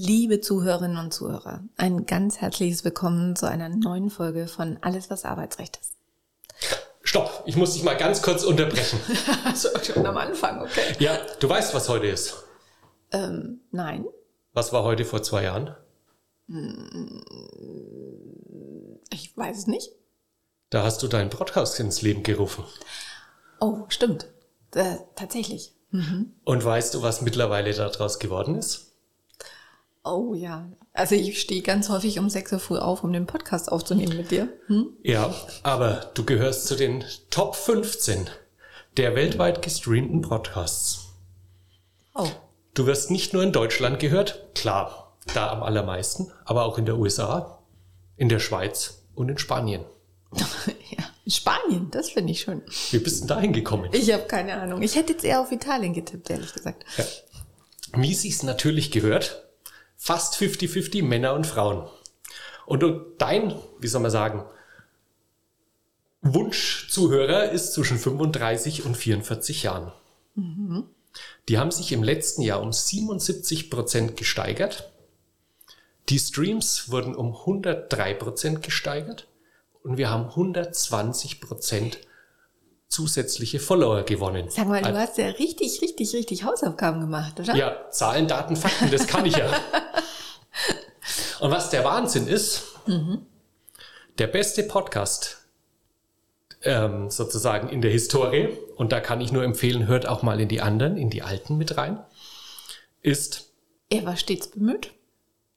Liebe Zuhörerinnen und Zuhörer, ein ganz herzliches Willkommen zu einer neuen Folge von Alles, was Arbeitsrecht ist. Stopp, ich muss dich mal ganz kurz unterbrechen. also schon am Anfang, okay. Ja, du weißt, was heute ist. Ähm, nein. Was war heute vor zwei Jahren? Ich weiß es nicht. Da hast du deinen Podcast ins Leben gerufen. Oh, stimmt. Äh, tatsächlich. Mhm. Und weißt du, was mittlerweile daraus geworden ist? Oh ja. Also ich stehe ganz häufig um 6 Uhr früh auf, um den Podcast aufzunehmen mit dir. Hm? Ja, aber du gehörst zu den Top 15 der weltweit gestreamten Podcasts. Oh. Du wirst nicht nur in Deutschland gehört, klar, da am allermeisten, aber auch in der USA, in der Schweiz und in Spanien. ja, in Spanien, das finde ich schön. Wie bist du da hingekommen? Ich habe keine Ahnung. Ich hätte jetzt eher auf Italien getippt, ehrlich gesagt. Ja. Wie sie es natürlich gehört, fast 50-50 Männer und Frauen. Und dein, wie soll man sagen, Wunschzuhörer ist zwischen 35 und 44 Jahren. Mhm. Die haben sich im letzten Jahr um 77 Prozent gesteigert. Die Streams wurden um 103 Prozent gesteigert und wir haben 120 Prozent zusätzliche Follower gewonnen. Sag mal, du hast ja richtig, richtig, richtig Hausaufgaben gemacht, oder? Ja, Zahlen, Daten, Fakten, das kann ich ja. Und was der Wahnsinn ist, mhm. der beste Podcast ähm, sozusagen in der Historie, und da kann ich nur empfehlen, hört auch mal in die anderen, in die alten mit rein, ist. Er war stets bemüht.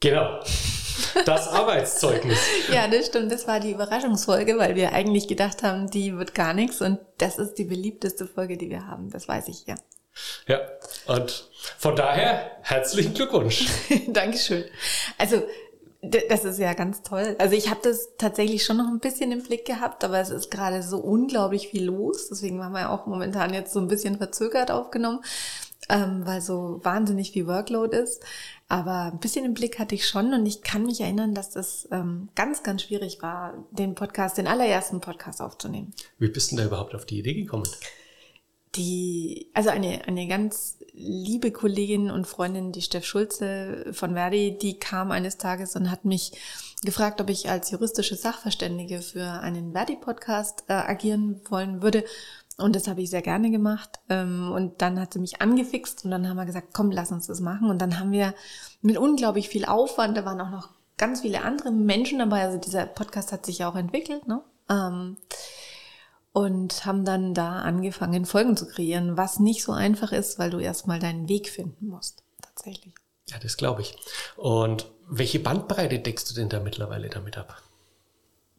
Genau. Das Arbeitszeugnis. ja, das stimmt. Das war die Überraschungsfolge, weil wir eigentlich gedacht haben, die wird gar nichts und das ist die beliebteste Folge, die wir haben. Das weiß ich ja. Ja, und von daher herzlichen Glückwunsch. Dankeschön. Also das ist ja ganz toll. Also ich habe das tatsächlich schon noch ein bisschen im Blick gehabt, aber es ist gerade so unglaublich viel los. Deswegen haben wir auch momentan jetzt so ein bisschen verzögert aufgenommen, ähm, weil so wahnsinnig viel Workload ist. Aber ein bisschen im Blick hatte ich schon und ich kann mich erinnern, dass das ähm, ganz, ganz schwierig war, den Podcast, den allerersten Podcast aufzunehmen. Wie bist du denn da überhaupt auf die Idee gekommen? Die, also eine, eine ganz liebe Kollegin und Freundin, die Steff Schulze von Verdi, die kam eines Tages und hat mich gefragt, ob ich als juristische Sachverständige für einen Verdi-Podcast äh, agieren wollen würde. Und das habe ich sehr gerne gemacht. Ähm, und dann hat sie mich angefixt und dann haben wir gesagt, komm, lass uns das machen. Und dann haben wir mit unglaublich viel Aufwand, da waren auch noch ganz viele andere Menschen dabei. Also dieser Podcast hat sich ja auch entwickelt, ne? Ähm, und haben dann da angefangen, Folgen zu kreieren, was nicht so einfach ist, weil du erstmal deinen Weg finden musst, tatsächlich. Ja, das glaube ich. Und welche Bandbreite deckst du denn da mittlerweile damit ab?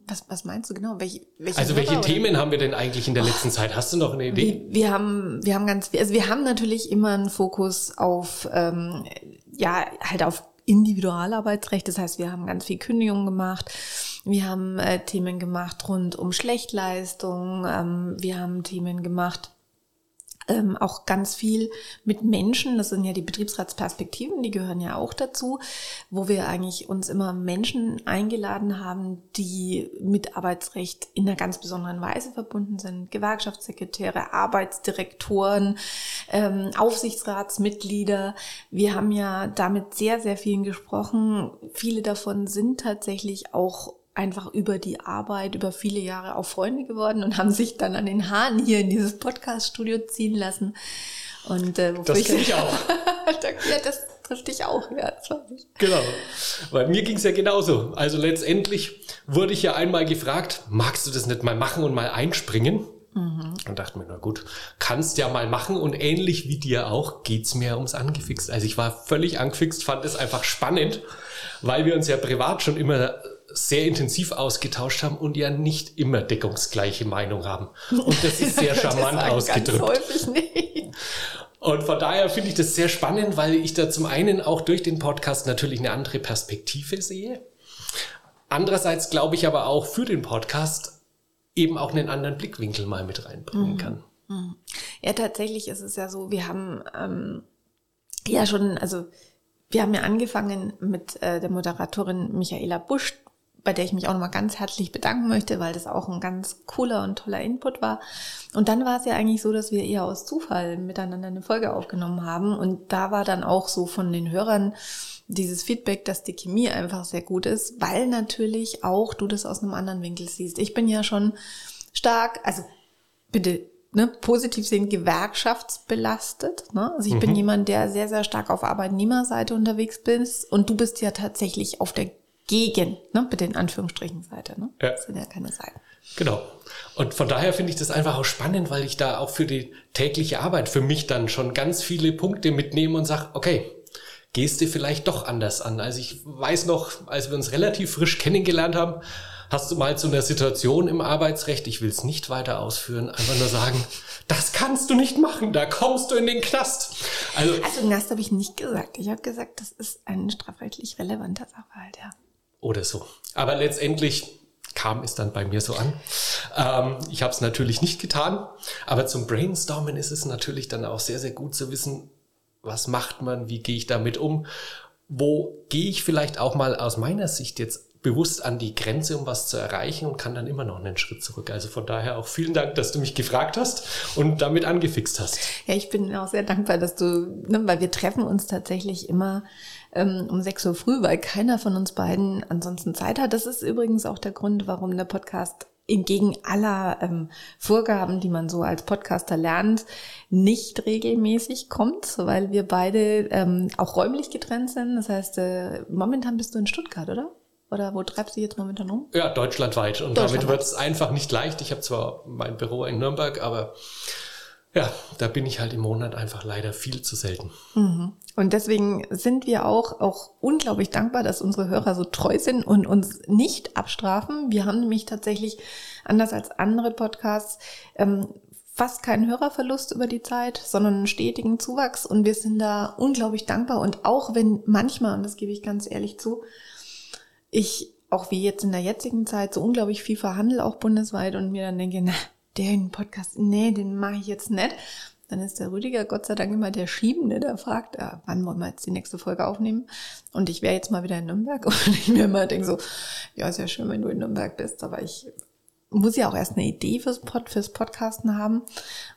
Was, was meinst du genau? Welche, welche also welche Themen oder? haben wir denn eigentlich in der letzten Zeit? Hast du noch eine Idee? Wir, wir, haben, wir haben ganz, also wir haben natürlich immer einen Fokus auf, ähm, ja, halt auf Individualarbeitsrecht. Das heißt, wir haben ganz viel Kündigungen gemacht. Wir haben äh, Themen gemacht rund um Schlechtleistung. Ähm, wir haben Themen gemacht ähm, auch ganz viel mit Menschen, das sind ja die Betriebsratsperspektiven, die gehören ja auch dazu, wo wir eigentlich uns immer Menschen eingeladen haben, die mit Arbeitsrecht in einer ganz besonderen Weise verbunden sind. Gewerkschaftssekretäre, Arbeitsdirektoren, ähm, Aufsichtsratsmitglieder. Wir haben ja damit sehr, sehr vielen gesprochen. Viele davon sind tatsächlich auch einfach über die Arbeit, über viele Jahre auch Freunde geworden und haben sich dann an den Haaren hier in dieses Podcast-Studio ziehen lassen. Und äh, das kenne ich auch. ja, das trifft dich auch, ja, das weiß ich. Genau. Weil mir ging es ja genauso. Also letztendlich wurde ich ja einmal gefragt, magst du das nicht mal machen und mal einspringen? Mhm. Und dachte mir, na gut, kannst ja mal machen und ähnlich wie dir auch geht's mir ums Angefixt. Also ich war völlig angefixt, fand es einfach spannend, weil wir uns ja privat schon immer sehr intensiv ausgetauscht haben und ja nicht immer deckungsgleiche Meinung haben. Und das ist sehr charmant ausgedrückt. Ganz häufig nicht. Und von daher finde ich das sehr spannend, weil ich da zum einen auch durch den Podcast natürlich eine andere Perspektive sehe. Andererseits glaube ich aber auch für den Podcast eben auch einen anderen Blickwinkel mal mit reinbringen mhm. kann. Mhm. Ja, tatsächlich ist es ja so, wir haben ähm, ja schon, also wir haben ja angefangen mit äh, der Moderatorin Michaela Busch bei der ich mich auch nochmal ganz herzlich bedanken möchte, weil das auch ein ganz cooler und toller Input war. Und dann war es ja eigentlich so, dass wir eher aus Zufall miteinander eine Folge aufgenommen haben. Und da war dann auch so von den Hörern dieses Feedback, dass die Chemie einfach sehr gut ist, weil natürlich auch du das aus einem anderen Winkel siehst. Ich bin ja schon stark, also bitte ne, positiv sehen, gewerkschaftsbelastet. Ne? Also ich mhm. bin jemand, der sehr, sehr stark auf Arbeitnehmerseite unterwegs ist und du bist ja tatsächlich auf der Gegen, ne, bitte in Anführungsstrichen Seite. Ne? Ja. Das sind ja keine Seiten. Genau. Und von daher finde ich das einfach auch spannend, weil ich da auch für die tägliche Arbeit für mich dann schon ganz viele Punkte mitnehme und sage, okay, gehst du vielleicht doch anders an. Also ich weiß noch, als wir uns relativ frisch kennengelernt haben, hast du mal zu einer Situation im Arbeitsrecht, ich will es nicht weiter ausführen, einfach nur sagen, das kannst du nicht machen, da kommst du in den Knast. Also, also Knast habe ich nicht gesagt. Ich habe gesagt, das ist ein strafrechtlich relevanter Sachverhalt, ja. Oder so. Aber letztendlich kam es dann bei mir so an. Ähm, ich habe es natürlich nicht getan, aber zum Brainstormen ist es natürlich dann auch sehr, sehr gut zu wissen, was macht man, wie gehe ich damit um, wo gehe ich vielleicht auch mal aus meiner Sicht jetzt bewusst an die Grenze, um was zu erreichen und kann dann immer noch einen Schritt zurück. Also von daher auch vielen Dank, dass du mich gefragt hast und damit angefixt hast. Ja, ich bin auch sehr dankbar, dass du, ne, weil wir treffen uns tatsächlich immer ähm, um 6 Uhr früh, weil keiner von uns beiden ansonsten Zeit hat. Das ist übrigens auch der Grund, warum der Podcast entgegen aller ähm, Vorgaben, die man so als Podcaster lernt, nicht regelmäßig kommt, weil wir beide ähm, auch räumlich getrennt sind. Das heißt, äh, momentan bist du in Stuttgart, oder? Oder wo treibst du dich jetzt momentan um? Ja, deutschlandweit. Und Deutschland damit wird es einfach nicht leicht. Ich habe zwar mein Büro in Nürnberg, aber ja, da bin ich halt im Monat einfach leider viel zu selten. Mhm. Und deswegen sind wir auch, auch unglaublich dankbar, dass unsere Hörer so treu sind und uns nicht abstrafen. Wir haben nämlich tatsächlich, anders als andere Podcasts, ähm, fast keinen Hörerverlust über die Zeit, sondern einen stetigen Zuwachs. Und wir sind da unglaublich dankbar. Und auch wenn manchmal, und das gebe ich ganz ehrlich zu, ich auch wie jetzt in der jetzigen Zeit so unglaublich viel verhandle, auch bundesweit, und mir dann denke, na, den Podcast, nee, den mache ich jetzt nicht. Dann ist der Rüdiger Gott sei Dank immer der Schiebende, der fragt, äh, wann wollen wir jetzt die nächste Folge aufnehmen? Und ich wäre jetzt mal wieder in Nürnberg und ich mir immer denke so, ja, ist ja schön, wenn du in Nürnberg bist, aber ich muss ja auch erst eine Idee fürs, Pod, fürs Podcasten haben.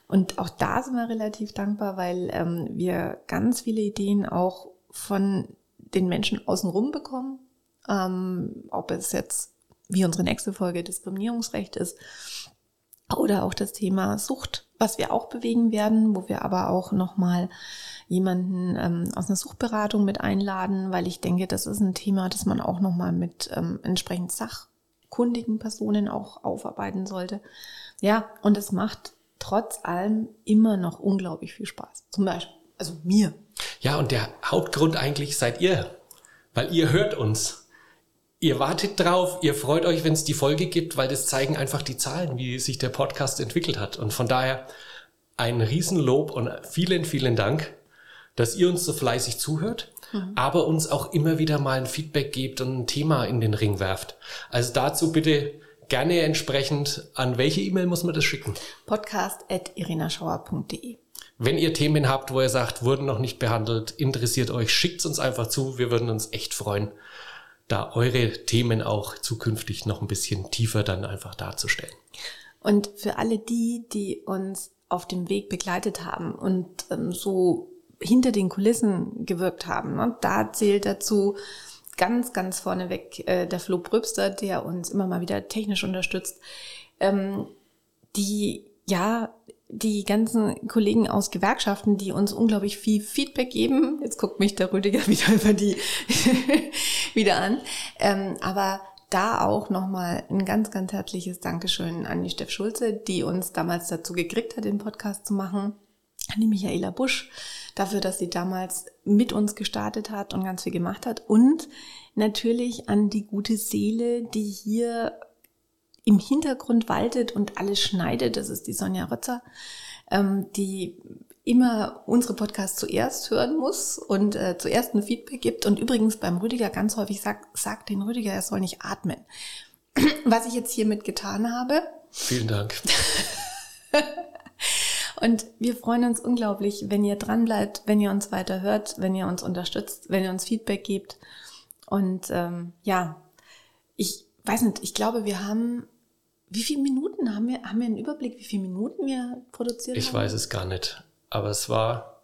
Und auch da sind wir relativ dankbar, weil ähm, wir ganz viele Ideen auch von den Menschen außenrum bekommen. Ähm, ob es jetzt, wie unsere nächste Folge, Diskriminierungsrecht ist oder auch das Thema Sucht, was wir auch bewegen werden, wo wir aber auch nochmal jemanden ähm, aus einer Suchtberatung mit einladen, weil ich denke, das ist ein Thema, das man auch nochmal mit ähm, entsprechend sachkundigen Personen auch aufarbeiten sollte. Ja, und es macht trotz allem immer noch unglaublich viel Spaß. Zum Beispiel, also mir. Ja, und der Hauptgrund eigentlich seid ihr, weil ihr hört uns. Ihr wartet drauf, ihr freut euch, wenn es die Folge gibt, weil das zeigen einfach die Zahlen, wie sich der Podcast entwickelt hat. Und von daher ein Riesenlob und vielen, vielen Dank, dass ihr uns so fleißig zuhört, mhm. aber uns auch immer wieder mal ein Feedback gebt und ein Thema in den Ring werft. Also dazu bitte gerne entsprechend, an welche E-Mail muss man das schicken? Podcast at irenaschauer.de wenn ihr Themen habt, wo ihr sagt, wurden noch nicht behandelt, interessiert euch, schickt uns einfach zu. Wir würden uns echt freuen da eure Themen auch zukünftig noch ein bisschen tiefer dann einfach darzustellen. Und für alle die, die uns auf dem Weg begleitet haben und ähm, so hinter den Kulissen gewirkt haben, ne, da zählt dazu ganz, ganz vorneweg äh, der Flo Brübster, der uns immer mal wieder technisch unterstützt, ähm, die ja die ganzen Kollegen aus Gewerkschaften, die uns unglaublich viel Feedback geben. Jetzt guckt mich der Rüdiger wieder über die wieder an. Ähm, aber da auch nochmal ein ganz, ganz herzliches Dankeschön an die Steff Schulze, die uns damals dazu gekriegt hat, den Podcast zu machen. An die Michaela Busch dafür, dass sie damals mit uns gestartet hat und ganz viel gemacht hat. Und natürlich an die gute Seele, die hier im Hintergrund waltet und alles schneidet. Das ist die Sonja Rötzer, ähm, die immer unsere Podcasts zuerst hören muss und äh, zuerst ein Feedback gibt und übrigens beim Rüdiger ganz häufig sagt, sagt den Rüdiger, er soll nicht atmen. Was ich jetzt hiermit getan habe. Vielen Dank. und wir freuen uns unglaublich, wenn ihr dran bleibt, wenn ihr uns weiter hört, wenn ihr uns unterstützt, wenn ihr uns Feedback gebt. Und ähm, ja, ich weiß nicht, ich glaube, wir haben, wie viele Minuten haben wir, haben wir einen Überblick, wie viele Minuten wir produziert Ich haben? weiß es gar nicht. Aber es war.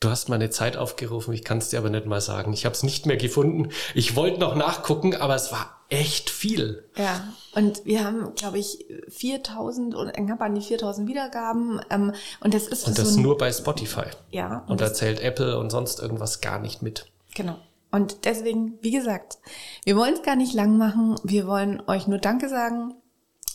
Du hast meine Zeit aufgerufen, ich kann es dir aber nicht mal sagen. Ich habe es nicht mehr gefunden. Ich wollte noch nachgucken, aber es war echt viel. Ja, und wir haben, glaube ich, 4000 oder knapp an die 4000 Wiedergaben. Ähm, und das ist Und so das ein, nur bei Spotify. ja, Und da zählt Apple und sonst irgendwas gar nicht mit. Genau. Und deswegen, wie gesagt, wir wollen es gar nicht lang machen. Wir wollen euch nur Danke sagen.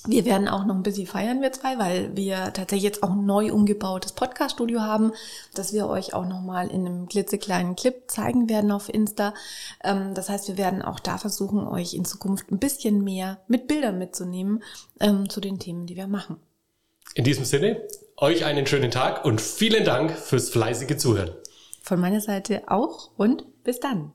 Wir werden auch noch ein bisschen feiern, wir zwei, weil wir tatsächlich jetzt auch ein neu umgebautes Podcast-Studio haben, das wir euch auch nochmal in einem klitzekleinen Clip zeigen werden auf Insta. Ähm, das heißt, wir werden auch da versuchen, euch in Zukunft ein bisschen mehr mit Bildern mitzunehmen ähm, zu den Themen, die wir machen. In diesem Sinne, euch einen schönen Tag und vielen Dank fürs fleißige Zuhören. Von meiner Seite auch und bis dann.